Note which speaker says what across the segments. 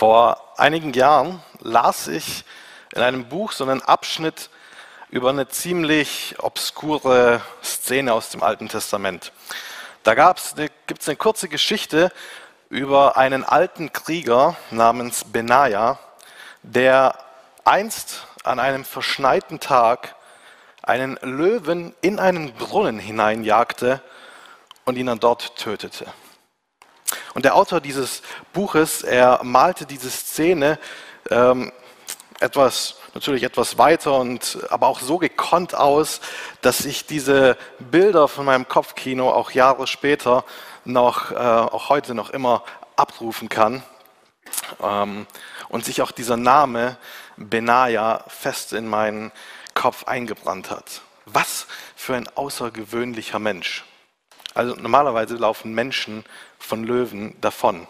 Speaker 1: Vor einigen Jahren las ich in einem Buch so einen Abschnitt über eine ziemlich obskure Szene aus dem Alten Testament. Da gibt es eine kurze Geschichte über einen alten Krieger namens Benaja, der einst an einem verschneiten Tag einen Löwen in einen Brunnen hineinjagte und ihn dann dort tötete. Und der Autor dieses Buches, er malte diese Szene ähm, etwas, natürlich etwas weiter und aber auch so gekonnt aus, dass ich diese Bilder von meinem Kopfkino auch Jahre später noch, äh, auch heute noch immer abrufen kann. Ähm, und sich auch dieser Name Benaja fest in meinen Kopf eingebrannt hat. Was für ein außergewöhnlicher Mensch. Also normalerweise laufen Menschen von Löwen davon.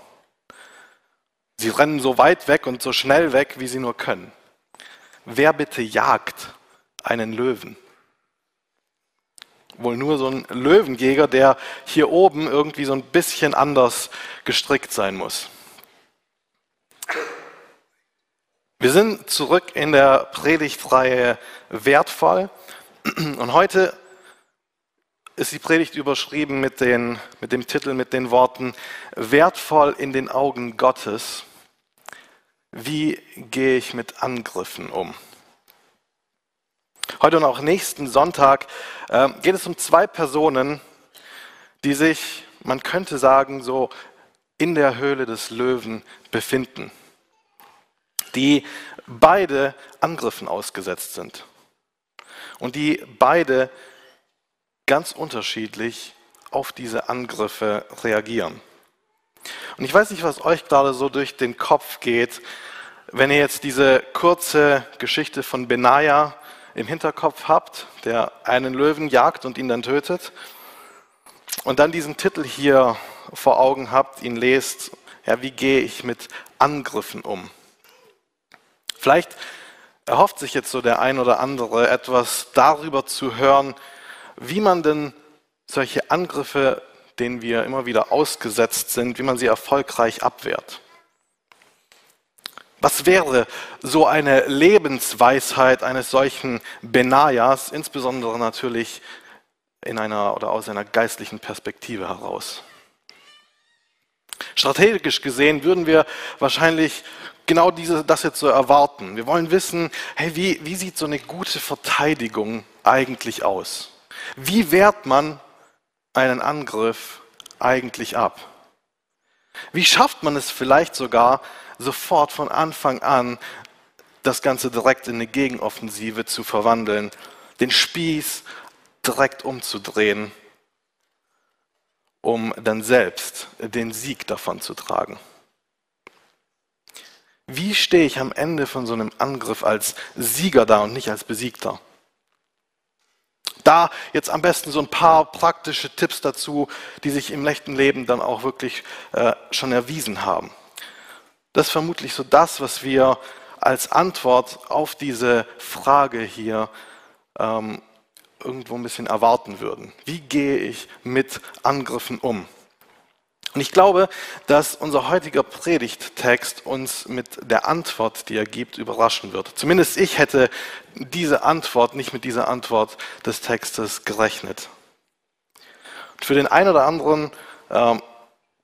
Speaker 1: Sie rennen so weit weg und so schnell weg, wie sie nur können. Wer bitte jagt einen Löwen? Wohl nur so ein Löwenjäger, der hier oben irgendwie so ein bisschen anders gestrickt sein muss. Wir sind zurück in der Predigtreihe Wertvoll und heute ist die Predigt überschrieben mit, den, mit dem Titel, mit den Worten Wertvoll in den Augen Gottes. Wie gehe ich mit Angriffen um? Heute und auch nächsten Sonntag äh, geht es um zwei Personen, die sich, man könnte sagen, so in der Höhle des Löwen befinden, die beide Angriffen ausgesetzt sind und die beide ganz unterschiedlich auf diese Angriffe reagieren. Und ich weiß nicht, was euch gerade so durch den Kopf geht, wenn ihr jetzt diese kurze Geschichte von Benaja im Hinterkopf habt, der einen Löwen jagt und ihn dann tötet, und dann diesen Titel hier vor Augen habt, ihn lest, ja, wie gehe ich mit Angriffen um? Vielleicht erhofft sich jetzt so der ein oder andere etwas darüber zu hören, wie man denn solche Angriffe, denen wir immer wieder ausgesetzt sind, wie man sie erfolgreich abwehrt. Was wäre so eine Lebensweisheit eines solchen Benajas, insbesondere natürlich in einer oder aus einer geistlichen Perspektive heraus? Strategisch gesehen würden wir wahrscheinlich genau diese, das jetzt so erwarten. Wir wollen wissen, hey, wie, wie sieht so eine gute Verteidigung eigentlich aus? Wie wehrt man einen Angriff eigentlich ab? Wie schafft man es vielleicht sogar sofort von Anfang an, das Ganze direkt in eine Gegenoffensive zu verwandeln, den Spieß direkt umzudrehen, um dann selbst den Sieg davon zu tragen? Wie stehe ich am Ende von so einem Angriff als Sieger da und nicht als Besiegter? Da jetzt am besten so ein paar praktische Tipps dazu, die sich im echten Leben dann auch wirklich äh, schon erwiesen haben. Das ist vermutlich so das, was wir als Antwort auf diese Frage hier ähm, irgendwo ein bisschen erwarten würden. Wie gehe ich mit Angriffen um? Und ich glaube, dass unser heutiger Predigttext uns mit der Antwort, die er gibt, überraschen wird. Zumindest ich hätte diese Antwort, nicht mit dieser Antwort des Textes gerechnet. Und für den einen oder anderen ähm,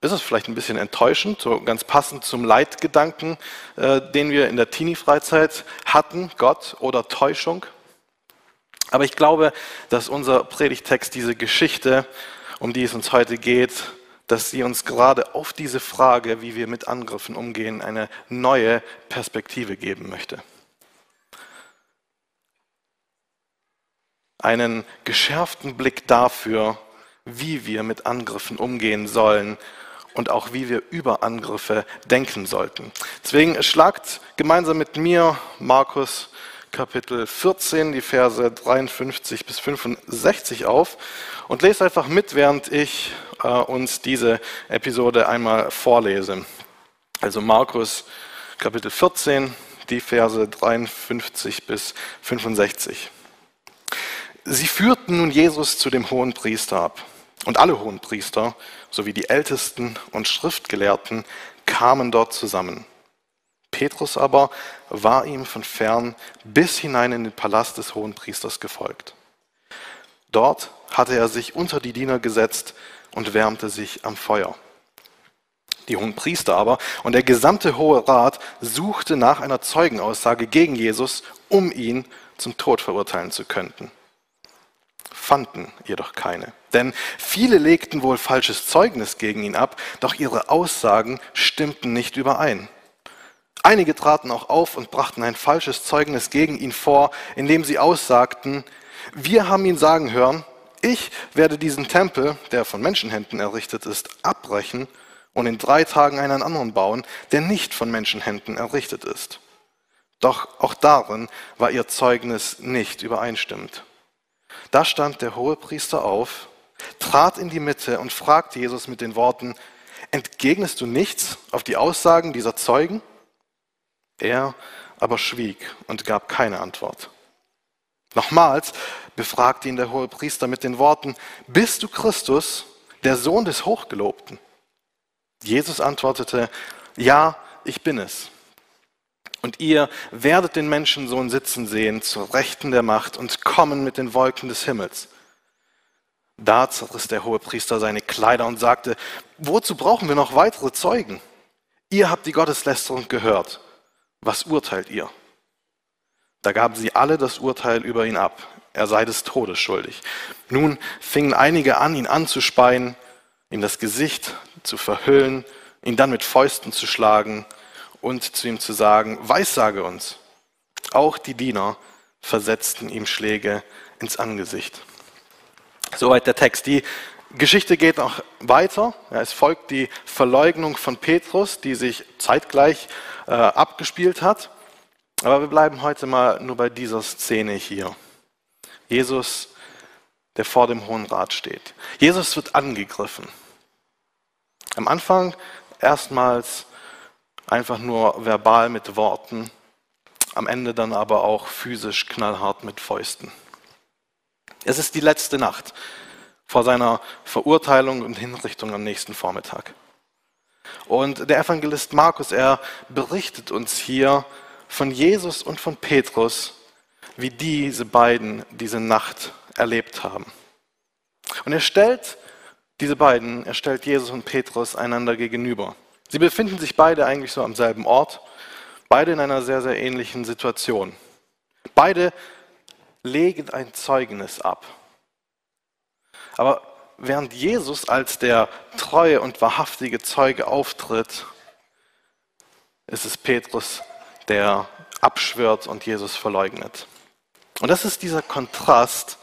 Speaker 1: ist es vielleicht ein bisschen enttäuschend, so ganz passend zum Leitgedanken, äh, den wir in der Teenie-Freizeit hatten, Gott oder Täuschung. Aber ich glaube, dass unser Predigtext diese Geschichte, um die es uns heute geht, dass sie uns gerade auf diese Frage, wie wir mit Angriffen umgehen, eine neue Perspektive geben möchte. Einen geschärften Blick dafür, wie wir mit Angriffen umgehen sollen und auch wie wir über Angriffe denken sollten. Deswegen schlagt gemeinsam mit mir Markus Kapitel 14, die Verse 53 bis 65 auf und lest einfach mit, während ich äh, uns diese Episode einmal vorlese. Also Markus Kapitel 14, die Verse 53 bis 65. Sie führten nun Jesus zu dem hohen Priester ab. Und alle hohen Priester sowie die Ältesten und Schriftgelehrten kamen dort zusammen. Petrus aber war ihm von fern bis hinein in den Palast des Hohenpriesters gefolgt. Dort hatte er sich unter die Diener gesetzt und wärmte sich am Feuer. Die hohen Priester aber und der gesamte Hohe Rat suchte nach einer Zeugenaussage gegen Jesus, um ihn zum Tod verurteilen zu können. Fanden jedoch keine. Denn viele legten wohl falsches Zeugnis gegen ihn ab, doch ihre Aussagen stimmten nicht überein. Einige traten auch auf und brachten ein falsches Zeugnis gegen ihn vor, indem sie aussagten, wir haben ihn sagen hören, ich werde diesen Tempel, der von Menschenhänden errichtet ist, abbrechen und in drei Tagen einen anderen bauen, der nicht von Menschenhänden errichtet ist. Doch auch darin war ihr Zeugnis nicht übereinstimmend. Da stand der Hohepriester auf, trat in die Mitte und fragte Jesus mit den Worten, entgegnest du nichts auf die Aussagen dieser Zeugen? Er aber schwieg und gab keine Antwort. Nochmals befragte ihn der Hohepriester mit den Worten, bist du Christus, der Sohn des Hochgelobten? Jesus antwortete, ja, ich bin es. Und ihr werdet den Menschensohn sitzen sehen zur Rechten der Macht und kommen mit den Wolken des Himmels. Da zerriss der Hohepriester seine Kleider und sagte, wozu brauchen wir noch weitere Zeugen? Ihr habt die Gotteslästerung gehört. Was urteilt ihr? Da gaben sie alle das Urteil über ihn ab. Er sei des Todes schuldig. Nun fingen einige an, ihn anzuspeien, ihm das Gesicht zu verhüllen, ihn dann mit Fäusten zu schlagen und zu ihm zu sagen, Weissage uns. Auch die Diener versetzten ihm Schläge ins Angesicht. Soweit der Text. Die Geschichte geht noch weiter. es folgt die Verleugnung von Petrus, die sich zeitgleich äh, abgespielt hat. Aber wir bleiben heute mal nur bei dieser Szene hier. Jesus, der vor dem Hohen Rat steht. Jesus wird angegriffen. Am Anfang erstmals einfach nur verbal mit Worten, am Ende dann aber auch physisch knallhart mit Fäusten. Es ist die letzte Nacht vor seiner Verurteilung und Hinrichtung am nächsten Vormittag. Und der Evangelist Markus, er berichtet uns hier von Jesus und von Petrus, wie diese beiden diese Nacht erlebt haben. Und er stellt diese beiden, er stellt Jesus und Petrus einander gegenüber. Sie befinden sich beide eigentlich so am selben Ort, beide in einer sehr, sehr ähnlichen Situation. Beide legen ein Zeugnis ab. Aber während Jesus als der treue und wahrhaftige Zeuge auftritt, ist es Petrus, der abschwört und Jesus verleugnet. Und das ist dieser Kontrast,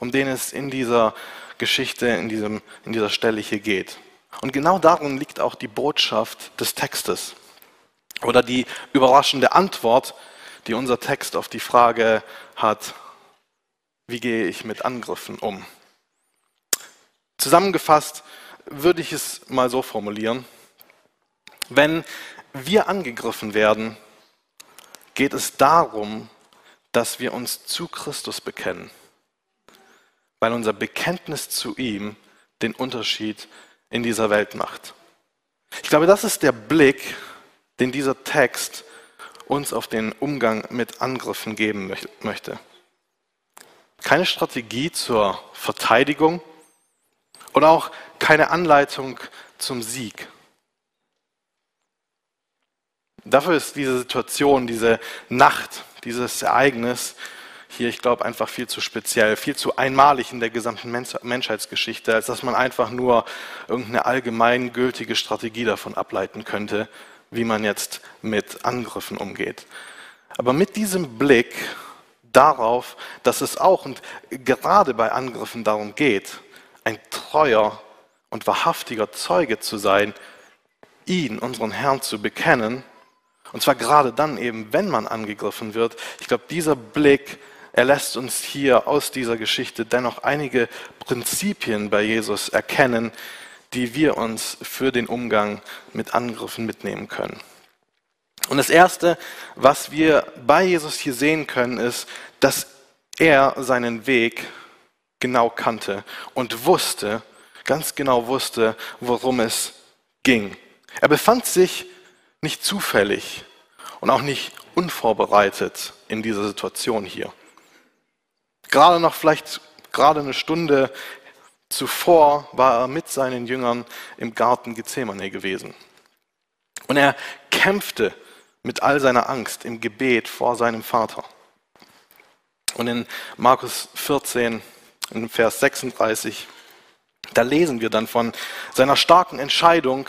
Speaker 1: um den es in dieser Geschichte, in, diesem, in dieser Stelle hier geht. Und genau darin liegt auch die Botschaft des Textes oder die überraschende Antwort, die unser Text auf die Frage hat, wie gehe ich mit Angriffen um? Zusammengefasst würde ich es mal so formulieren. Wenn wir angegriffen werden, geht es darum, dass wir uns zu Christus bekennen, weil unser Bekenntnis zu ihm den Unterschied in dieser Welt macht. Ich glaube, das ist der Blick, den dieser Text uns auf den Umgang mit Angriffen geben möchte. Keine Strategie zur Verteidigung, und auch keine Anleitung zum Sieg. Dafür ist diese Situation, diese Nacht, dieses Ereignis hier, ich glaube, einfach viel zu speziell, viel zu einmalig in der gesamten Menschheitsgeschichte, als dass man einfach nur irgendeine allgemeingültige Strategie davon ableiten könnte, wie man jetzt mit Angriffen umgeht. Aber mit diesem Blick darauf, dass es auch und gerade bei Angriffen darum geht, ein treuer und wahrhaftiger Zeuge zu sein, ihn, unseren Herrn, zu bekennen. Und zwar gerade dann eben, wenn man angegriffen wird. Ich glaube, dieser Blick, er lässt uns hier aus dieser Geschichte dennoch einige Prinzipien bei Jesus erkennen, die wir uns für den Umgang mit Angriffen mitnehmen können. Und das Erste, was wir bei Jesus hier sehen können, ist, dass er seinen Weg genau kannte und wusste, ganz genau wusste, worum es ging. Er befand sich nicht zufällig und auch nicht unvorbereitet in dieser Situation hier. Gerade noch vielleicht gerade eine Stunde zuvor war er mit seinen Jüngern im Garten Gethsemane gewesen. Und er kämpfte mit all seiner Angst im Gebet vor seinem Vater. Und in Markus 14, in Vers 36, da lesen wir dann von seiner starken Entscheidung,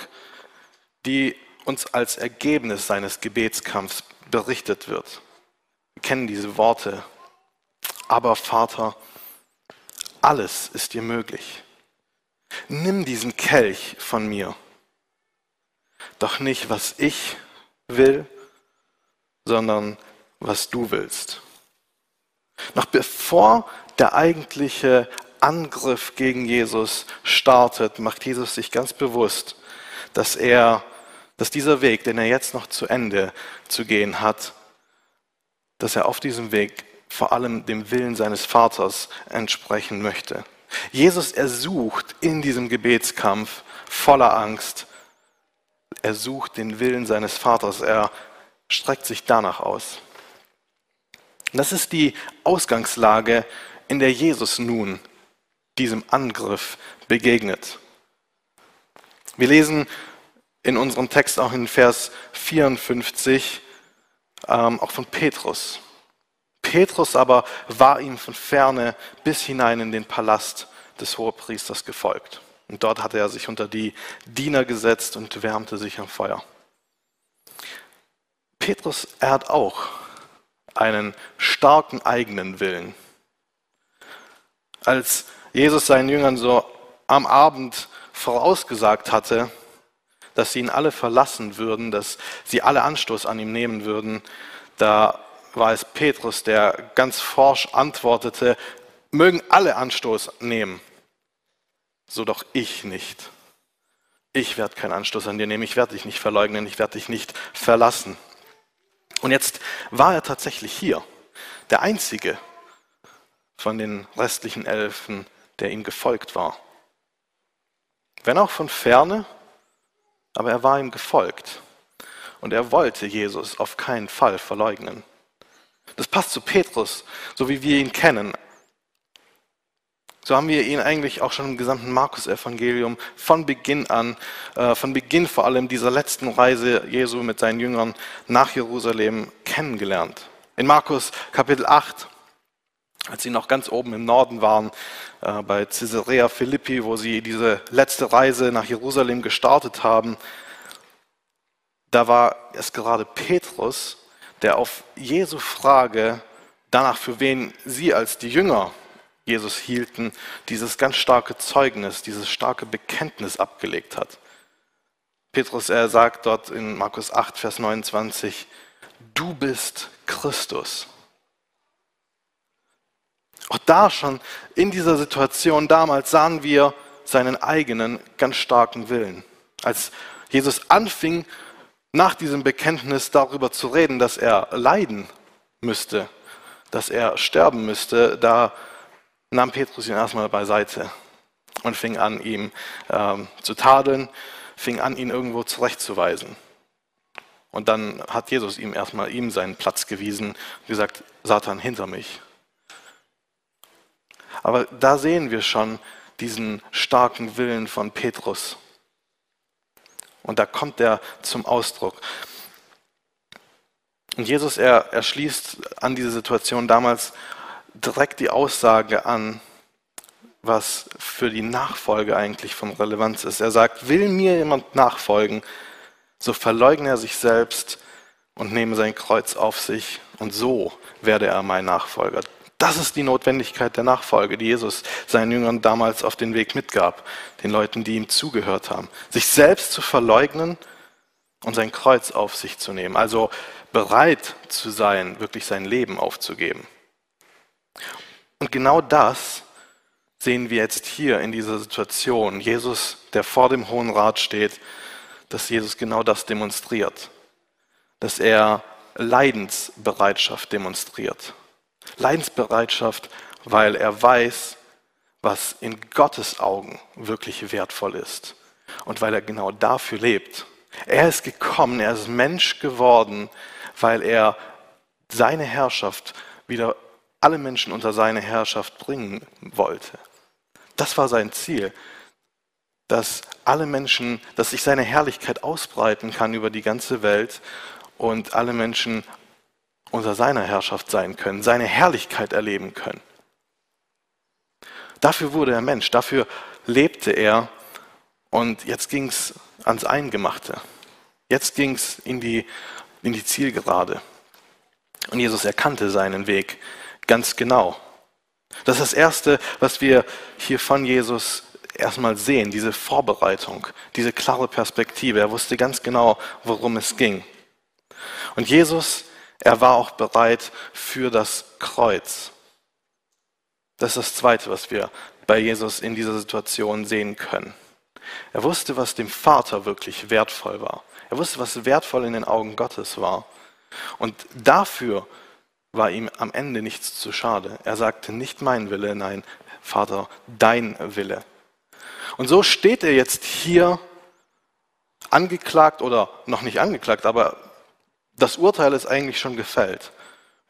Speaker 1: die uns als Ergebnis seines Gebetskampfs berichtet wird. Wir kennen diese Worte. Aber Vater, alles ist dir möglich. Nimm diesen Kelch von mir. Doch nicht, was ich will, sondern was du willst. Noch bevor der eigentliche Angriff gegen Jesus startet, macht Jesus sich ganz bewusst, dass er, dass dieser Weg, den er jetzt noch zu Ende zu gehen hat, dass er auf diesem Weg vor allem dem Willen seines Vaters entsprechen möchte. Jesus ersucht in diesem Gebetskampf voller Angst, er sucht den Willen seines Vaters, er streckt sich danach aus. Das ist die Ausgangslage, in der Jesus nun diesem Angriff begegnet. Wir lesen in unserem Text auch in Vers 54 ähm, auch von Petrus. Petrus aber war ihm von ferne bis hinein in den Palast des Hohepriesters gefolgt. Und dort hatte er sich unter die Diener gesetzt und wärmte sich am Feuer. Petrus, er hat auch einen starken eigenen Willen. Als Jesus seinen Jüngern so am Abend vorausgesagt hatte, dass sie ihn alle verlassen würden, dass sie alle Anstoß an ihm nehmen würden, da war es Petrus, der ganz forsch antwortete, mögen alle Anstoß nehmen, so doch ich nicht. Ich werde keinen Anstoß an dir nehmen, ich werde dich nicht verleugnen, ich werde dich nicht verlassen. Und jetzt war er tatsächlich hier, der Einzige von den restlichen Elfen, der ihm gefolgt war. Wenn auch von ferne, aber er war ihm gefolgt. Und er wollte Jesus auf keinen Fall verleugnen. Das passt zu Petrus, so wie wir ihn kennen. So haben wir ihn eigentlich auch schon im gesamten Markus-Evangelium von Beginn an, äh, von Beginn vor allem dieser letzten Reise Jesu mit seinen Jüngern nach Jerusalem kennengelernt. In Markus Kapitel 8, als sie noch ganz oben im Norden waren, bei Caesarea Philippi, wo sie diese letzte Reise nach Jerusalem gestartet haben, da war es gerade Petrus, der auf Jesu Frage danach, für wen sie als die Jünger Jesus hielten, dieses ganz starke Zeugnis, dieses starke Bekenntnis abgelegt hat. Petrus, er sagt dort in Markus 8, Vers 29, du bist Christus. Auch da schon in dieser Situation damals sahen wir seinen eigenen ganz starken Willen. Als Jesus anfing, nach diesem Bekenntnis darüber zu reden, dass er leiden müsste, dass er sterben müsste, da nahm Petrus ihn erstmal beiseite und fing an, ihm ähm, zu tadeln, fing an, ihn irgendwo zurechtzuweisen. Und dann hat Jesus ihm erstmal ihm seinen Platz gewiesen und gesagt, Satan hinter mich. Aber da sehen wir schon diesen starken Willen von Petrus. Und da kommt er zum Ausdruck. Und Jesus, er, er schließt an diese Situation damals direkt die Aussage an, was für die Nachfolge eigentlich von Relevanz ist. Er sagt, will mir jemand nachfolgen, so verleugne er sich selbst und nehme sein Kreuz auf sich und so werde er mein Nachfolger. Das ist die Notwendigkeit der Nachfolge, die Jesus seinen Jüngern damals auf den Weg mitgab, den Leuten, die ihm zugehört haben. Sich selbst zu verleugnen und sein Kreuz auf sich zu nehmen. Also bereit zu sein, wirklich sein Leben aufzugeben. Und genau das sehen wir jetzt hier in dieser Situation. Jesus, der vor dem Hohen Rat steht, dass Jesus genau das demonstriert. Dass er Leidensbereitschaft demonstriert. Leidensbereitschaft, weil er weiß, was in Gottes Augen wirklich wertvoll ist und weil er genau dafür lebt. Er ist gekommen, er ist Mensch geworden, weil er seine Herrschaft wieder alle Menschen unter seine Herrschaft bringen wollte. Das war sein Ziel, dass alle Menschen, dass sich seine Herrlichkeit ausbreiten kann über die ganze Welt und alle Menschen unter seiner Herrschaft sein können, seine Herrlichkeit erleben können. Dafür wurde er Mensch, dafür lebte er und jetzt ging es ans Eingemachte. Jetzt ging es in die, in die Zielgerade. Und Jesus erkannte seinen Weg ganz genau. Das ist das Erste, was wir hier von Jesus erstmal sehen, diese Vorbereitung, diese klare Perspektive. Er wusste ganz genau, worum es ging. Und Jesus, er war auch bereit für das Kreuz. Das ist das Zweite, was wir bei Jesus in dieser Situation sehen können. Er wusste, was dem Vater wirklich wertvoll war. Er wusste, was wertvoll in den Augen Gottes war. Und dafür war ihm am Ende nichts zu schade. Er sagte nicht mein Wille, nein, Vater, dein Wille. Und so steht er jetzt hier angeklagt oder noch nicht angeklagt, aber das Urteil ist eigentlich schon gefällt.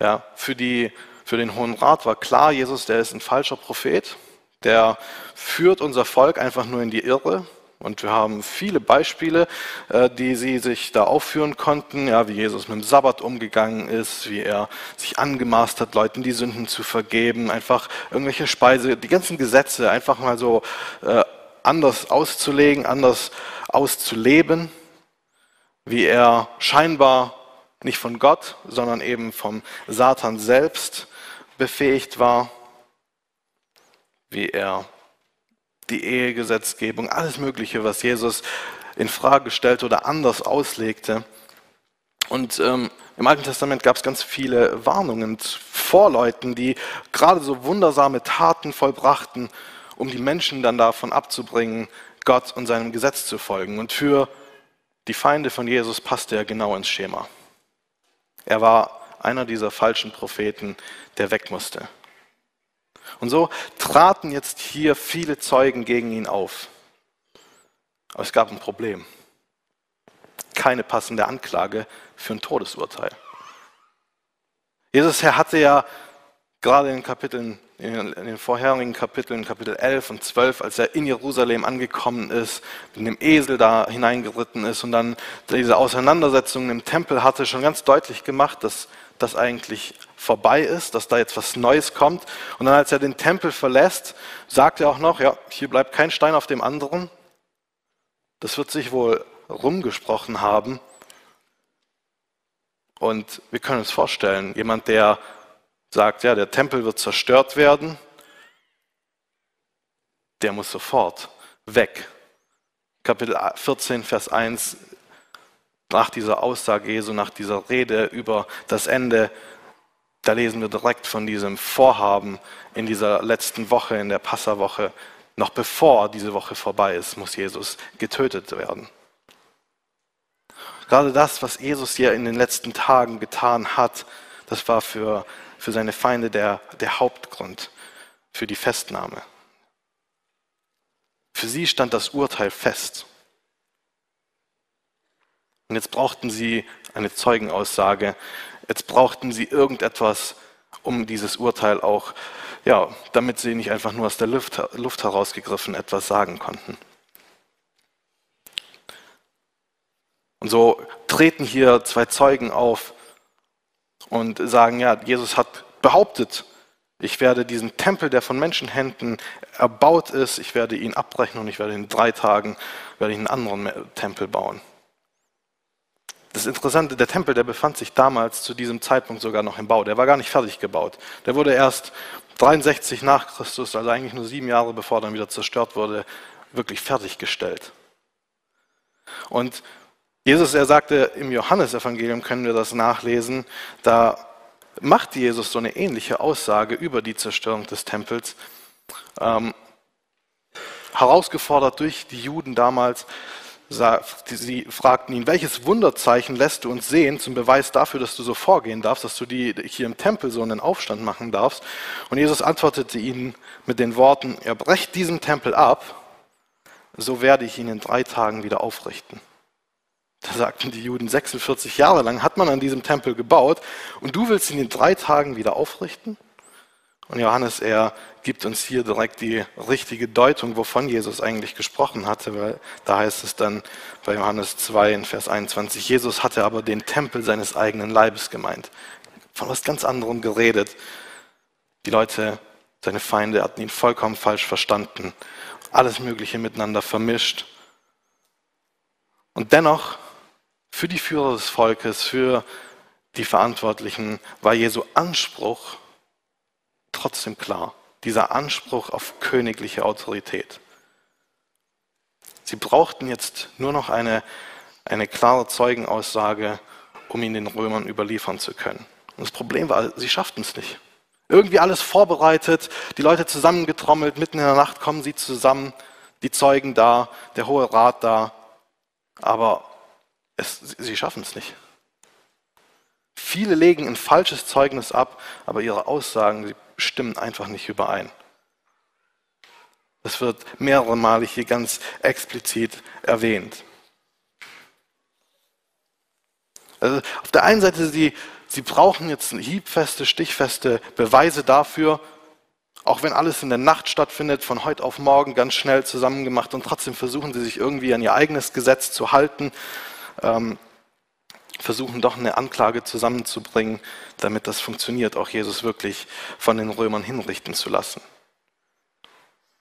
Speaker 1: Ja, für, die, für den Hohen Rat war klar, Jesus, der ist ein falscher Prophet, der führt unser Volk einfach nur in die Irre. Und wir haben viele Beispiele, äh, die sie sich da aufführen konnten, ja, wie Jesus mit dem Sabbat umgegangen ist, wie er sich angemaßt hat, Leuten die Sünden zu vergeben, einfach irgendwelche Speise, die ganzen Gesetze einfach mal so äh, anders auszulegen, anders auszuleben, wie er scheinbar nicht von Gott, sondern eben vom Satan selbst befähigt war, wie er die Ehegesetzgebung, alles Mögliche, was Jesus in Frage stellte oder anders auslegte. Und ähm, im Alten Testament gab es ganz viele Warnungen vor Leuten, die gerade so wundersame Taten vollbrachten, um die Menschen dann davon abzubringen, Gott und seinem Gesetz zu folgen. Und für die Feinde von Jesus passte er genau ins Schema. Er war einer dieser falschen Propheten, der weg musste. Und so traten jetzt hier viele Zeugen gegen ihn auf. Aber es gab ein Problem. Keine passende Anklage für ein Todesurteil. Jesus Herr hatte ja gerade in Kapiteln, in den vorherigen Kapiteln, Kapitel 11 und 12, als er in Jerusalem angekommen ist, mit dem Esel da hineingeritten ist und dann diese Auseinandersetzungen im Tempel hatte, schon ganz deutlich gemacht, dass das eigentlich vorbei ist, dass da jetzt was Neues kommt. Und dann, als er den Tempel verlässt, sagt er auch noch, ja, hier bleibt kein Stein auf dem anderen. Das wird sich wohl rumgesprochen haben. Und wir können uns vorstellen, jemand, der sagt, ja, der Tempel wird zerstört werden, der muss sofort weg. Kapitel 14, Vers 1 nach dieser Aussage Jesu, nach dieser Rede über das Ende, da lesen wir direkt von diesem Vorhaben in dieser letzten Woche, in der Passawoche. Noch bevor diese Woche vorbei ist, muss Jesus getötet werden. Gerade das, was Jesus hier in den letzten Tagen getan hat, das war für, für seine Feinde der, der Hauptgrund für die Festnahme. Für sie stand das Urteil fest. Und jetzt brauchten sie eine Zeugenaussage. Jetzt brauchten sie irgendetwas, um dieses Urteil auch, ja, damit sie nicht einfach nur aus der Luft, Luft herausgegriffen etwas sagen konnten. Und so treten hier zwei Zeugen auf und sagen, ja, Jesus hat behauptet, ich werde diesen Tempel, der von Menschenhänden erbaut ist, ich werde ihn abbrechen und ich werde in drei Tagen werde ich einen anderen Tempel bauen. Das Interessante, der Tempel, der befand sich damals zu diesem Zeitpunkt sogar noch im Bau. Der war gar nicht fertig gebaut. Der wurde erst 63 nach Christus, also eigentlich nur sieben Jahre bevor er dann wieder zerstört wurde, wirklich fertiggestellt. Und Jesus, er sagte im Johannesevangelium, können wir das nachlesen, da macht Jesus so eine ähnliche Aussage über die Zerstörung des Tempels. Ähm, herausgefordert durch die Juden damals, Sie fragten ihn, welches Wunderzeichen lässt du uns sehen zum Beweis dafür, dass du so vorgehen darfst, dass du die hier im Tempel so einen Aufstand machen darfst? Und Jesus antwortete ihnen mit den Worten, ihr brecht diesen Tempel ab, so werde ich ihn in drei Tagen wieder aufrichten. Da sagten die Juden, 46 Jahre lang hat man an diesem Tempel gebaut und du willst ihn in drei Tagen wieder aufrichten? Und Johannes, er gibt uns hier direkt die richtige Deutung, wovon Jesus eigentlich gesprochen hatte, weil da heißt es dann bei Johannes 2 in Vers 21, Jesus hatte aber den Tempel seines eigenen Leibes gemeint. Von was ganz anderem geredet. Die Leute, seine Feinde hatten ihn vollkommen falsch verstanden, alles Mögliche miteinander vermischt. Und dennoch für die Führer des Volkes, für die Verantwortlichen war Jesu Anspruch trotzdem klar. Dieser Anspruch auf königliche Autorität. Sie brauchten jetzt nur noch eine, eine klare Zeugenaussage, um ihn den Römern überliefern zu können. Und das Problem war, sie schafften es nicht. Irgendwie alles vorbereitet, die Leute zusammengetrommelt, mitten in der Nacht kommen sie zusammen, die Zeugen da, der Hohe Rat da, aber es, sie schaffen es nicht. Viele legen ein falsches Zeugnis ab, aber ihre Aussagen stimmen einfach nicht überein. Das wird mehrere Male hier ganz explizit erwähnt. Also auf der einen Seite, sie, sie brauchen jetzt hiebfeste, stichfeste Beweise dafür, auch wenn alles in der Nacht stattfindet, von heute auf morgen ganz schnell zusammengemacht und trotzdem versuchen sie sich irgendwie an ihr eigenes Gesetz zu halten, versuchen doch eine Anklage zusammenzubringen, damit das funktioniert, auch Jesus wirklich von den Römern hinrichten zu lassen.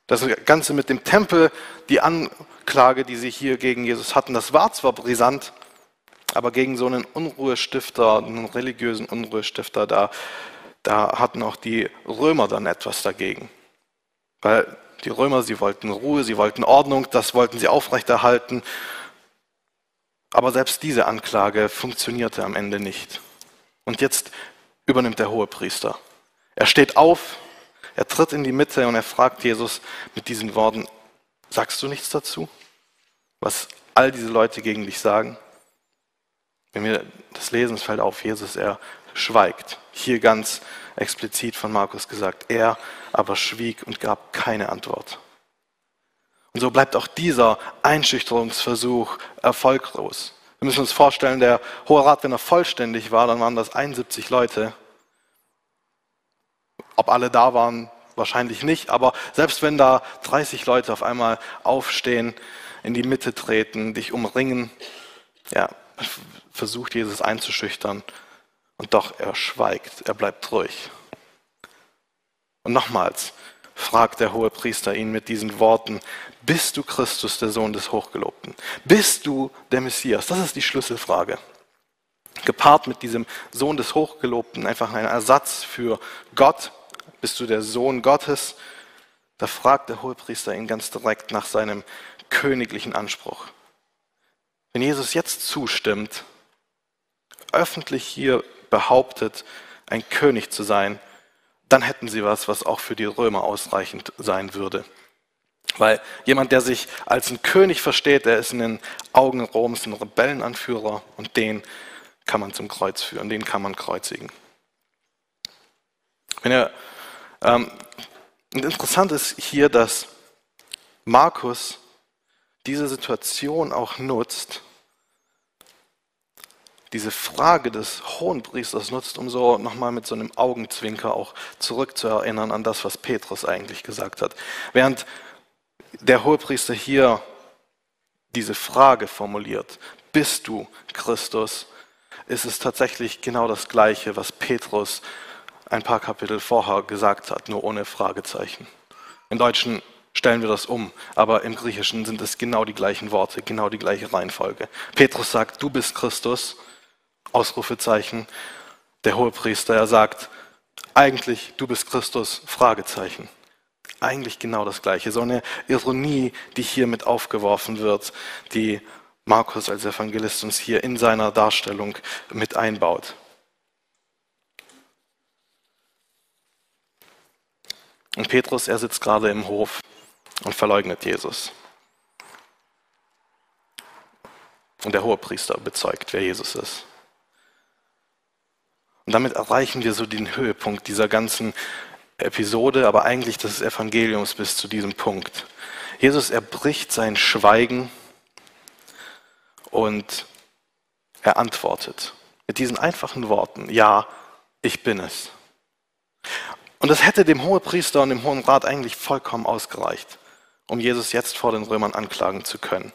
Speaker 1: Das Ganze mit dem Tempel, die Anklage, die sie hier gegen Jesus hatten, das war zwar brisant, aber gegen so einen Unruhestifter, einen religiösen Unruhestifter, da da hatten auch die Römer dann etwas dagegen. Weil die Römer, sie wollten Ruhe, sie wollten Ordnung, das wollten sie aufrechterhalten. Aber selbst diese Anklage funktionierte am Ende nicht. Und jetzt übernimmt der Hohepriester. Er steht auf, er tritt in die Mitte und er fragt Jesus mit diesen Worten, sagst du nichts dazu? Was all diese Leute gegen dich sagen? Wenn wir das lesen, es fällt auf, Jesus, er schweigt. Hier ganz explizit von Markus gesagt. Er aber schwieg und gab keine Antwort. Und so bleibt auch dieser Einschüchterungsversuch erfolglos. Wir müssen uns vorstellen, der Hohe Rat, wenn er vollständig war, dann waren das 71 Leute. Ob alle da waren, wahrscheinlich nicht, aber selbst wenn da 30 Leute auf einmal aufstehen, in die Mitte treten, dich umringen, ja, versucht Jesus einzuschüchtern, und doch er schweigt, er bleibt ruhig. Und nochmals fragt der hohe Priester ihn mit diesen Worten, bist du Christus, der Sohn des Hochgelobten? Bist du der Messias? Das ist die Schlüsselfrage. Gepaart mit diesem Sohn des Hochgelobten, einfach ein Ersatz für Gott. Bist du der Sohn Gottes? Da fragt der Hohepriester ihn ganz direkt nach seinem königlichen Anspruch. Wenn Jesus jetzt zustimmt, öffentlich hier behauptet, ein König zu sein, dann hätten sie was, was auch für die Römer ausreichend sein würde. Weil jemand, der sich als ein König versteht, der ist in den Augen Roms ein Rebellenanführer und den kann man zum Kreuz führen, den kann man kreuzigen. Wenn ihr, ähm, interessant ist hier, dass Markus diese Situation auch nutzt, diese Frage des Hohenpriesters nutzt, um so nochmal mit so einem Augenzwinker auch zurückzuerinnern an das, was Petrus eigentlich gesagt hat. Während der Hohepriester hier diese Frage formuliert, bist du Christus, ist es tatsächlich genau das Gleiche, was Petrus ein paar Kapitel vorher gesagt hat, nur ohne Fragezeichen. Im Deutschen stellen wir das um, aber im Griechischen sind es genau die gleichen Worte, genau die gleiche Reihenfolge. Petrus sagt, du bist Christus Ausrufezeichen. Der Hohepriester, er sagt, eigentlich, du bist Christus, Fragezeichen. Eigentlich genau das Gleiche. So eine Ironie, die hier mit aufgeworfen wird, die Markus als Evangelist uns hier in seiner Darstellung mit einbaut. Und Petrus, er sitzt gerade im Hof und verleugnet Jesus. Und der Hohepriester bezeugt, wer Jesus ist. Und damit erreichen wir so den Höhepunkt dieser ganzen Episode, aber eigentlich des Evangeliums bis zu diesem Punkt. Jesus erbricht sein Schweigen und Er antwortet mit diesen einfachen Worten, ja, ich bin es. Und das hätte dem Hohepriester und dem Hohen Rat eigentlich vollkommen ausgereicht, um Jesus jetzt vor den Römern anklagen zu können.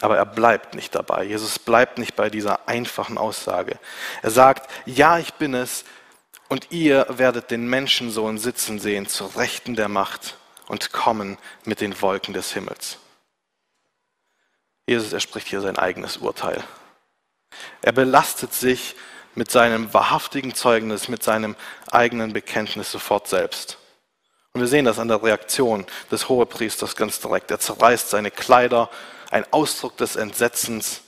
Speaker 1: Aber er bleibt nicht dabei. Jesus bleibt nicht bei dieser einfachen Aussage. Er sagt, ja, ich bin es, und ihr werdet den Menschensohn sitzen sehen zur Rechten der Macht und kommen mit den Wolken des Himmels. Jesus, er spricht hier sein eigenes Urteil. Er belastet sich mit seinem wahrhaftigen Zeugnis, mit seinem eigenen Bekenntnis sofort selbst. Und wir sehen das an der Reaktion des Hohepriesters ganz direkt. Er zerreißt seine Kleider, ein Ausdruck des Entsetzens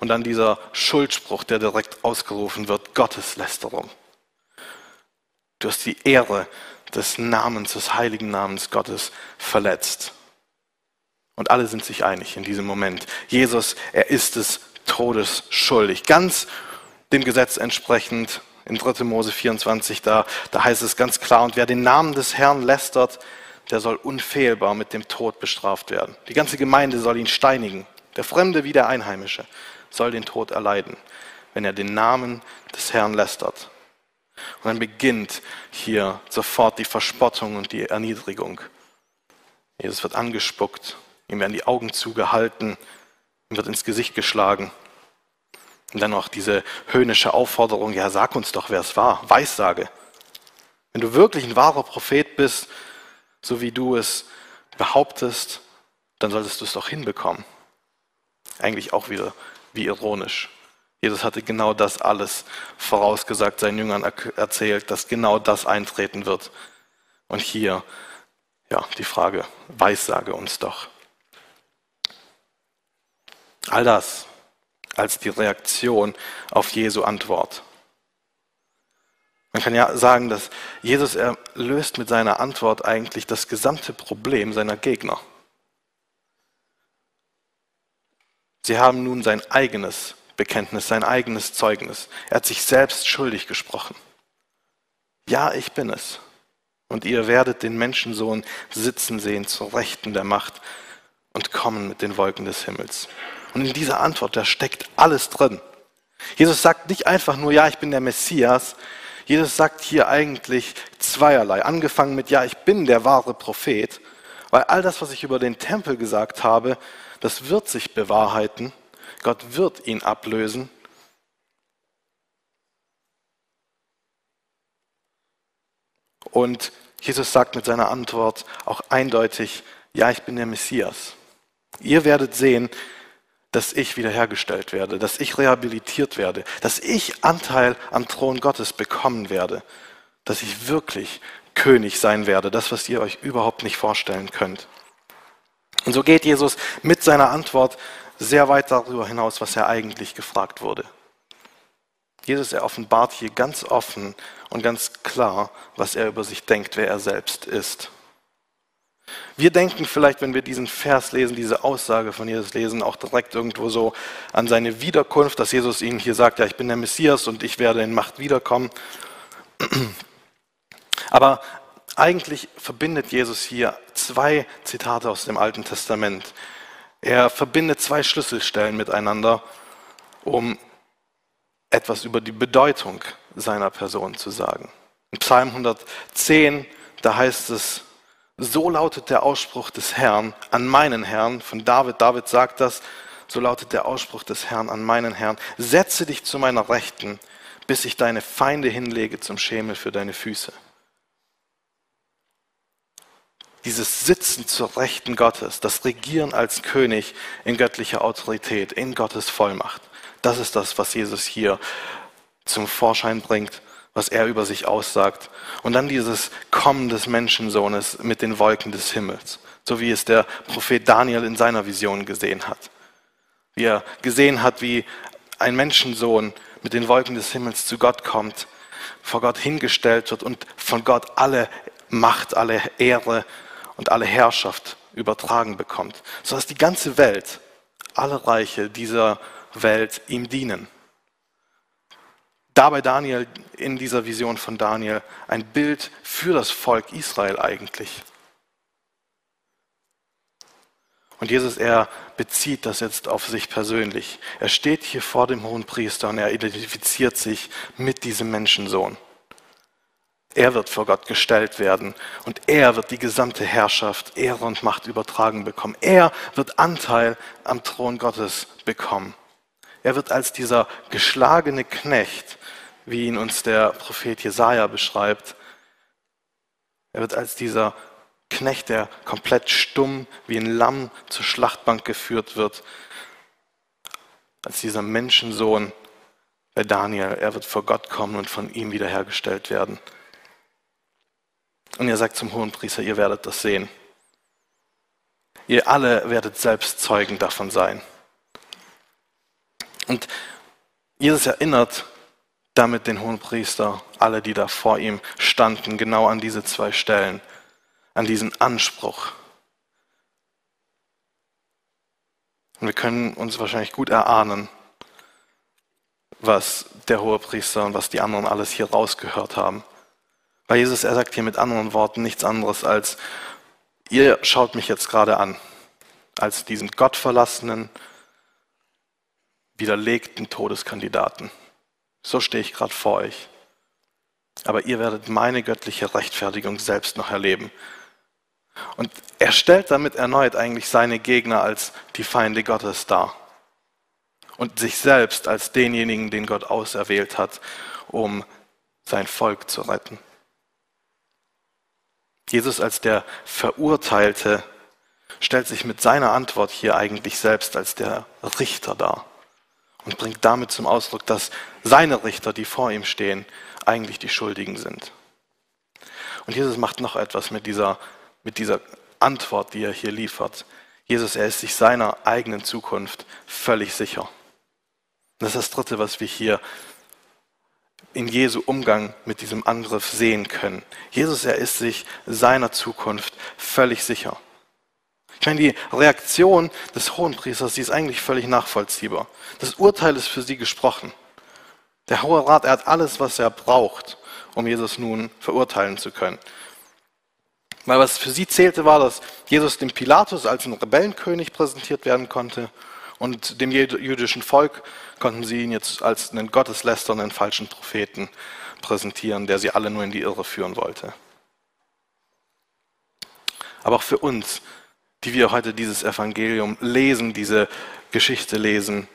Speaker 1: und dann dieser Schuldspruch, der direkt ausgerufen wird, Gotteslästerung. Du hast die Ehre des Namens, des heiligen Namens Gottes verletzt. Und alle sind sich einig in diesem Moment. Jesus, er ist es Todes schuldig. Ganz dem Gesetz entsprechend in 3. Mose 24, da, da heißt es ganz klar, und wer den Namen des Herrn lästert, der soll unfehlbar mit dem Tod bestraft werden. Die ganze Gemeinde soll ihn steinigen. Der Fremde wie der Einheimische soll den Tod erleiden, wenn er den Namen des Herrn lästert. Und dann beginnt hier sofort die Verspottung und die Erniedrigung. Jesus wird angespuckt, ihm werden die Augen zugehalten, ihm wird ins Gesicht geschlagen. Und dann noch diese höhnische Aufforderung, ja, sag uns doch, wer es war, Weissage. Wenn du wirklich ein wahrer Prophet bist, so wie du es behauptest, dann solltest du es doch hinbekommen. Eigentlich auch wieder wie ironisch. Jesus hatte genau das alles vorausgesagt, seinen Jüngern erzählt, dass genau das eintreten wird. Und hier, ja, die Frage, weissage uns doch. All das als die Reaktion auf Jesu Antwort. Man kann ja sagen, dass Jesus er löst mit seiner Antwort eigentlich das gesamte Problem seiner Gegner. Sie haben nun sein eigenes Bekenntnis, sein eigenes Zeugnis. Er hat sich selbst schuldig gesprochen. Ja, ich bin es. Und ihr werdet den Menschensohn sitzen sehen zur Rechten der Macht und kommen mit den Wolken des Himmels. Und in dieser Antwort, da steckt alles drin. Jesus sagt nicht einfach nur, ja, ich bin der Messias. Jesus sagt hier eigentlich zweierlei. Angefangen mit, ja, ich bin der wahre Prophet, weil all das, was ich über den Tempel gesagt habe, das wird sich bewahrheiten. Gott wird ihn ablösen. Und Jesus sagt mit seiner Antwort auch eindeutig, ja, ich bin der Messias. Ihr werdet sehen, dass ich wiederhergestellt werde, dass ich rehabilitiert werde, dass ich Anteil am Thron Gottes bekommen werde, dass ich wirklich König sein werde, das, was ihr euch überhaupt nicht vorstellen könnt. Und so geht Jesus mit seiner Antwort sehr weit darüber hinaus, was er eigentlich gefragt wurde. Jesus, er offenbart hier ganz offen und ganz klar, was er über sich denkt, wer er selbst ist. Wir denken vielleicht, wenn wir diesen Vers lesen, diese Aussage von Jesus lesen, auch direkt irgendwo so an seine Wiederkunft, dass Jesus ihnen hier sagt, ja, ich bin der Messias und ich werde in Macht wiederkommen. Aber eigentlich verbindet Jesus hier zwei Zitate aus dem Alten Testament, er verbindet zwei Schlüsselstellen miteinander, um etwas über die Bedeutung seiner Person zu sagen. In Psalm 110, da heißt es, so lautet der Ausspruch des Herrn an meinen Herrn, von David, David sagt das, so lautet der Ausspruch des Herrn an meinen Herrn, setze dich zu meiner Rechten, bis ich deine Feinde hinlege zum Schemel für deine Füße. Dieses Sitzen zur Rechten Gottes, das Regieren als König in göttlicher Autorität, in Gottes Vollmacht. Das ist das, was Jesus hier zum Vorschein bringt, was er über sich aussagt. Und dann dieses Kommen des Menschensohnes mit den Wolken des Himmels, so wie es der Prophet Daniel in seiner Vision gesehen hat. Wie er gesehen hat, wie ein Menschensohn mit den Wolken des Himmels zu Gott kommt, vor Gott hingestellt wird und von Gott alle Macht, alle Ehre und alle Herrschaft übertragen bekommt, sodass die ganze Welt, alle Reiche dieser Welt ihm dienen. Dabei Daniel in dieser Vision von Daniel ein Bild für das Volk Israel eigentlich. Und Jesus, er bezieht das jetzt auf sich persönlich. Er steht hier vor dem hohen Priester und er identifiziert sich mit diesem Menschensohn. Er wird vor Gott gestellt werden und er wird die gesamte Herrschaft, Ehre und Macht übertragen bekommen. Er wird Anteil am Thron Gottes bekommen. Er wird als dieser geschlagene Knecht, wie ihn uns der Prophet Jesaja beschreibt, er wird als dieser Knecht, der komplett stumm wie ein Lamm zur Schlachtbank geführt wird, als dieser Menschensohn bei Daniel. Er wird vor Gott kommen und von ihm wiederhergestellt werden. Und er sagt zum hohen Priester, ihr werdet das sehen. Ihr alle werdet selbst Zeugen davon sein. Und Jesus erinnert damit den hohen Priester, alle, die da vor ihm standen, genau an diese zwei Stellen, an diesen Anspruch. Und wir können uns wahrscheinlich gut erahnen, was der hohe Priester und was die anderen alles hier rausgehört haben. Weil Jesus, er sagt hier mit anderen Worten nichts anderes als, ihr schaut mich jetzt gerade an, als diesen gottverlassenen, widerlegten Todeskandidaten. So stehe ich gerade vor euch. Aber ihr werdet meine göttliche Rechtfertigung selbst noch erleben. Und er stellt damit erneut eigentlich seine Gegner als die Feinde Gottes dar. Und sich selbst als denjenigen, den Gott auserwählt hat, um sein Volk zu retten. Jesus als der Verurteilte stellt sich mit seiner Antwort hier eigentlich selbst als der Richter dar und bringt damit zum Ausdruck, dass seine Richter, die vor ihm stehen, eigentlich die Schuldigen sind. Und Jesus macht noch etwas mit dieser, mit dieser Antwort, die er hier liefert. Jesus, er ist sich seiner eigenen Zukunft völlig sicher. das ist das Dritte, was wir hier in Jesu Umgang mit diesem Angriff sehen können. Jesus, er ist sich seiner Zukunft völlig sicher. Ich meine, die Reaktion des Hohenpriesters, die ist eigentlich völlig nachvollziehbar. Das Urteil ist für sie gesprochen. Der Hohe Rat, er hat alles, was er braucht, um Jesus nun verurteilen zu können. Weil was für sie zählte, war, dass Jesus dem Pilatus als ein Rebellenkönig präsentiert werden konnte und dem jüdischen Volk konnten sie ihn jetzt als einen gotteslästernden falschen Propheten präsentieren, der sie alle nur in die Irre führen wollte. Aber auch für uns, die wir heute dieses Evangelium lesen, diese Geschichte lesen,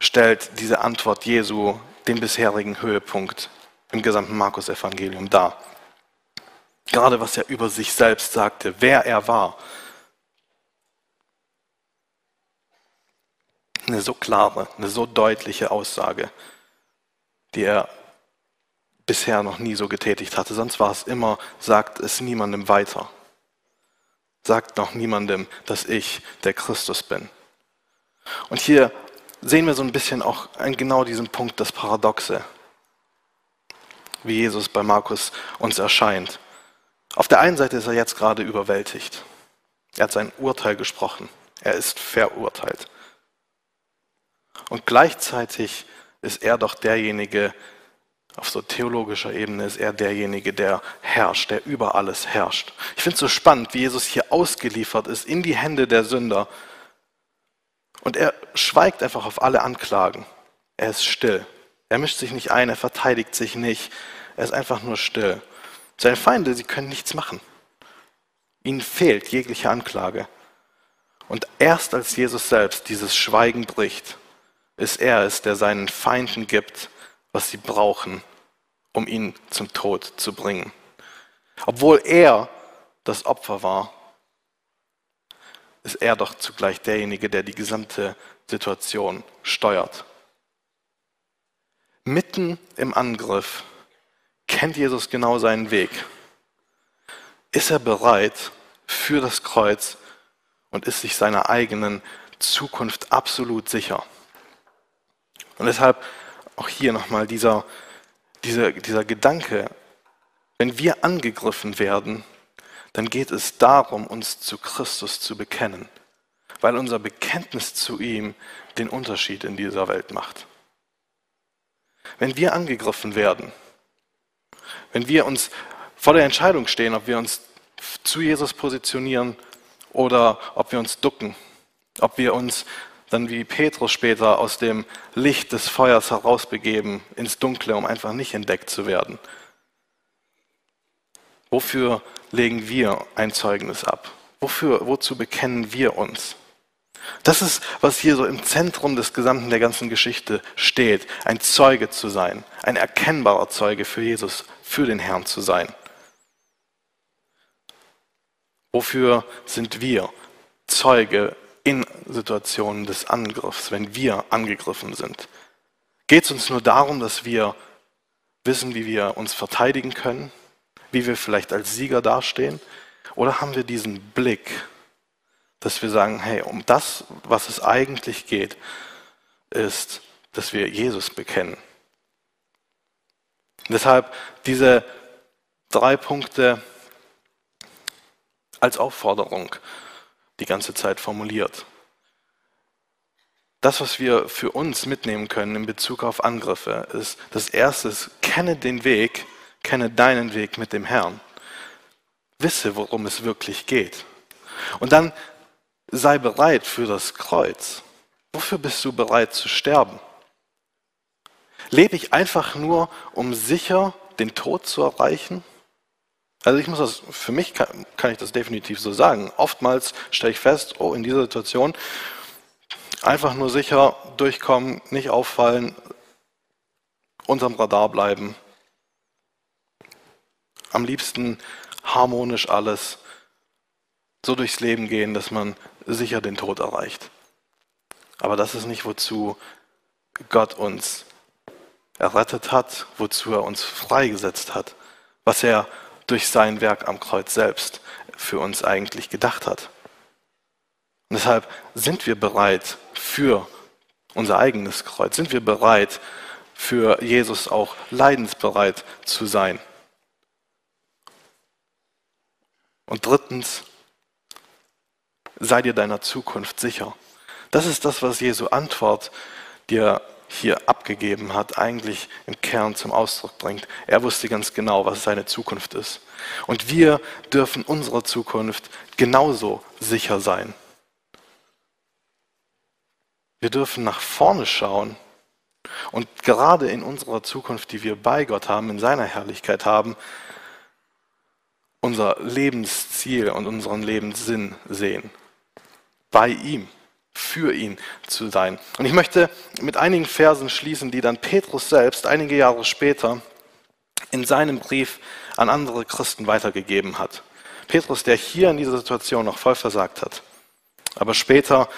Speaker 1: stellt diese Antwort Jesu den bisherigen Höhepunkt im gesamten Markus-Evangelium dar. Gerade was er über sich selbst sagte, wer er war, eine so klare, eine so deutliche Aussage, die er bisher noch nie so getätigt hatte. Sonst war es immer, sagt es niemandem weiter. Sagt noch niemandem, dass ich der Christus bin. Und hier sehen wir so ein bisschen auch an genau diesem Punkt das Paradoxe, wie Jesus bei Markus uns erscheint. Auf der einen Seite ist er jetzt gerade überwältigt. Er hat sein Urteil gesprochen. Er ist verurteilt. Und gleichzeitig ist er doch derjenige, auf so theologischer Ebene ist er derjenige, der herrscht, der über alles herrscht. Ich finde es so spannend, wie Jesus hier ausgeliefert ist in die Hände der Sünder. Und er schweigt einfach auf alle Anklagen. Er ist still. Er mischt sich nicht ein, er verteidigt sich nicht. Er ist einfach nur still. Seine Feinde, sie können nichts machen. Ihnen fehlt jegliche Anklage. Und erst als Jesus selbst dieses Schweigen bricht, ist er es, der seinen Feinden gibt, was sie brauchen, um ihn zum Tod zu bringen. Obwohl er das Opfer war, ist er doch zugleich derjenige, der die gesamte Situation steuert. Mitten im Angriff kennt Jesus genau seinen Weg. Ist er bereit für das Kreuz und ist sich seiner eigenen Zukunft absolut sicher. Und deshalb auch hier nochmal dieser, dieser, dieser Gedanke, wenn wir angegriffen werden, dann geht es darum, uns zu Christus zu bekennen, weil unser Bekenntnis zu ihm den Unterschied in dieser Welt macht. Wenn wir angegriffen werden, wenn wir uns vor der Entscheidung stehen, ob wir uns zu Jesus positionieren oder ob wir uns ducken Ob wir uns dann wie Petrus später aus dem Licht des Feuers herausbegeben ins Dunkle, um einfach nicht entdeckt zu werden. Wofür legen wir ein Zeugnis ab? Wofür, wozu bekennen wir uns? Das ist, was hier so im Zentrum des gesamten der ganzen Geschichte steht, ein Zeuge zu sein, ein erkennbarer Zeuge für Jesus, für den Herrn zu sein. Wofür sind wir Zeuge in Situationen des Angriffs, wenn wir angegriffen sind? Geht es uns nur darum, dass wir wissen, wie wir uns verteidigen können, wie wir vielleicht als Sieger dastehen? Oder haben wir diesen Blick, dass wir sagen, hey, um das, was es eigentlich geht, ist, dass wir Jesus bekennen. deshalb diese drei Punkte als Aufforderung die ganze Zeit formuliert. Das, was wir für uns mitnehmen können in Bezug auf Angriffe, ist das erste, kenne den Weg, kenne deinen Weg mit dem Herrn. Wisse, worum es wirklich geht. Und dann sei bereit für das Kreuz. Wofür bist du bereit zu sterben? Lebe ich einfach nur, um sicher den Tod zu erreichen? Also ich muss das, für mich kann, kann ich das definitiv so sagen. Oftmals stelle ich fest, oh, in dieser Situation einfach nur sicher durchkommen, nicht auffallen, unterm Radar bleiben. Am liebsten harmonisch alles so durchs Leben gehen, dass man sicher den Tod erreicht. Aber das ist nicht, wozu Gott uns errettet hat, wozu er uns freigesetzt hat, was er durch sein Werk am Kreuz selbst für uns eigentlich gedacht hat. Und deshalb sind wir bereit für unser eigenes Kreuz, sind wir bereit für Jesus auch leidensbereit zu sein. Und drittens, sei dir deiner Zukunft sicher. Das ist das, was Jesu Antwort dir hier abgegeben hat, eigentlich im Kern zum Ausdruck bringt. Er wusste ganz genau, was seine Zukunft ist. Und wir dürfen unserer Zukunft genauso sicher sein. Wir dürfen nach vorne schauen und gerade in unserer Zukunft, die wir bei Gott haben, in seiner Herrlichkeit haben, unser Lebensziel und unseren Lebenssinn sehen bei ihm, für ihn zu sein. Und ich möchte mit einigen Versen schließen, die dann Petrus selbst einige Jahre später in seinem Brief an andere Christen weitergegeben hat. Petrus, der hier in dieser Situation noch voll versagt hat, aber später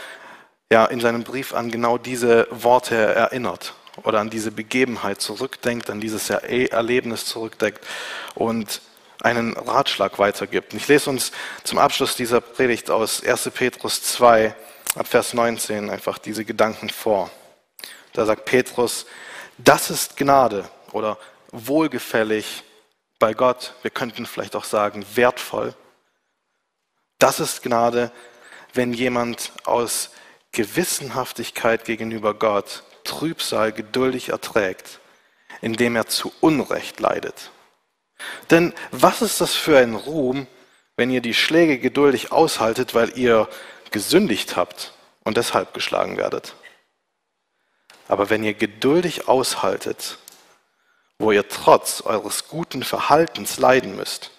Speaker 1: ja in seinem Brief an genau diese Worte erinnert oder an diese Begebenheit zurückdenkt, an dieses Erlebnis zurückdenkt und einen Ratschlag weitergibt. ich lese uns zum Abschluss dieser Predigt aus 1. Petrus 2, ab Vers 19 einfach diese Gedanken vor. Da sagt Petrus, das ist Gnade oder wohlgefällig bei Gott. Wir könnten vielleicht auch sagen, wertvoll. Das ist Gnade, wenn jemand aus Gewissenhaftigkeit gegenüber Gott Trübsal geduldig erträgt, indem er zu Unrecht leidet. Denn was ist das für ein Ruhm, wenn ihr die Schläge geduldig aushaltet, weil ihr gesündigt habt und deshalb geschlagen werdet? Aber wenn ihr geduldig aushaltet, wo ihr trotz eures guten Verhaltens leiden müsst,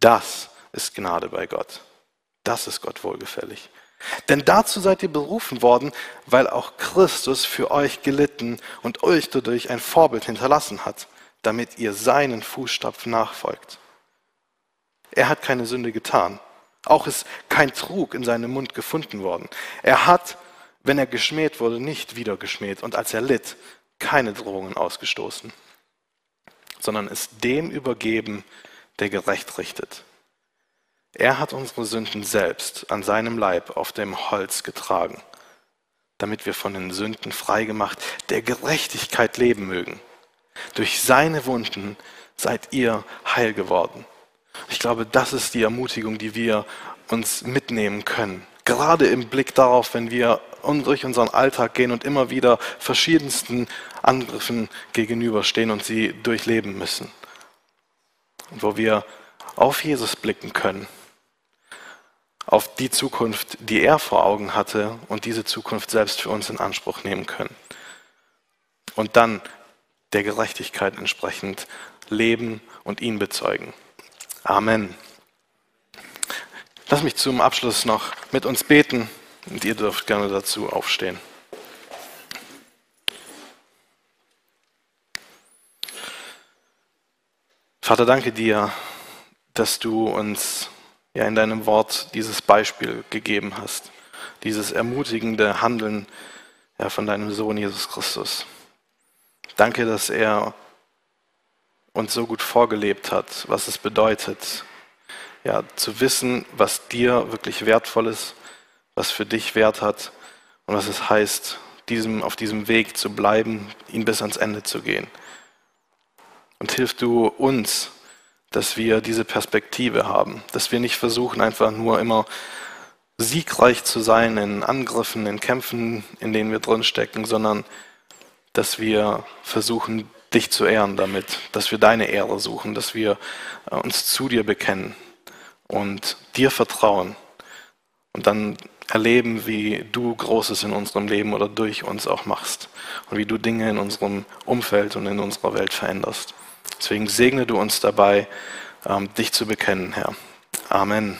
Speaker 1: das ist Gnade bei Gott. Das ist Gott wohlgefällig. Denn dazu seid ihr berufen worden, weil auch Christus für euch gelitten und euch dadurch ein Vorbild hinterlassen hat damit ihr seinen Fußstapfen nachfolgt. Er hat keine Sünde getan. Auch ist kein Trug in seinem Mund gefunden worden. Er hat, wenn er geschmäht wurde, nicht wieder geschmäht und als er litt, keine Drohungen ausgestoßen, sondern ist dem übergeben, der gerecht richtet. Er hat unsere Sünden selbst an seinem Leib auf dem Holz getragen, damit wir von den Sünden freigemacht der Gerechtigkeit leben mögen. Durch seine Wunden seid ihr heil geworden. Ich glaube, das ist die Ermutigung, die wir uns mitnehmen können. Gerade im Blick darauf, wenn wir durch unseren Alltag gehen und immer wieder verschiedensten Angriffen gegenüberstehen und sie durchleben müssen. Und wo wir auf Jesus blicken können, auf die Zukunft, die er vor Augen hatte und diese Zukunft selbst für uns in Anspruch nehmen können. Und dann der Gerechtigkeit entsprechend leben und ihn bezeugen. Amen. Lass mich zum Abschluss noch mit uns beten und ihr dürft gerne dazu aufstehen. Vater, danke dir, dass du uns ja in deinem Wort dieses Beispiel gegeben hast, dieses ermutigende Handeln ja, von deinem Sohn Jesus Christus. Danke, dass er uns so gut vorgelebt hat, was es bedeutet, ja, zu wissen, was dir wirklich wertvoll ist, was für dich Wert hat und was es heißt, diesem, auf diesem Weg zu bleiben, ihn bis ans Ende zu gehen. Und hilf du uns, dass wir diese Perspektive haben, dass wir nicht versuchen, einfach nur immer siegreich zu sein in Angriffen, in Kämpfen, in denen wir drinstecken, sondern dass wir versuchen, dich zu ehren damit, dass wir deine Ehre suchen, dass wir äh, uns zu dir bekennen und dir vertrauen und dann erleben, wie du Großes in unserem Leben oder durch uns auch machst und wie du Dinge in unserem Umfeld und in unserer Welt veränderst. Deswegen segne du uns dabei, ähm, dich zu bekennen, Herr. Amen.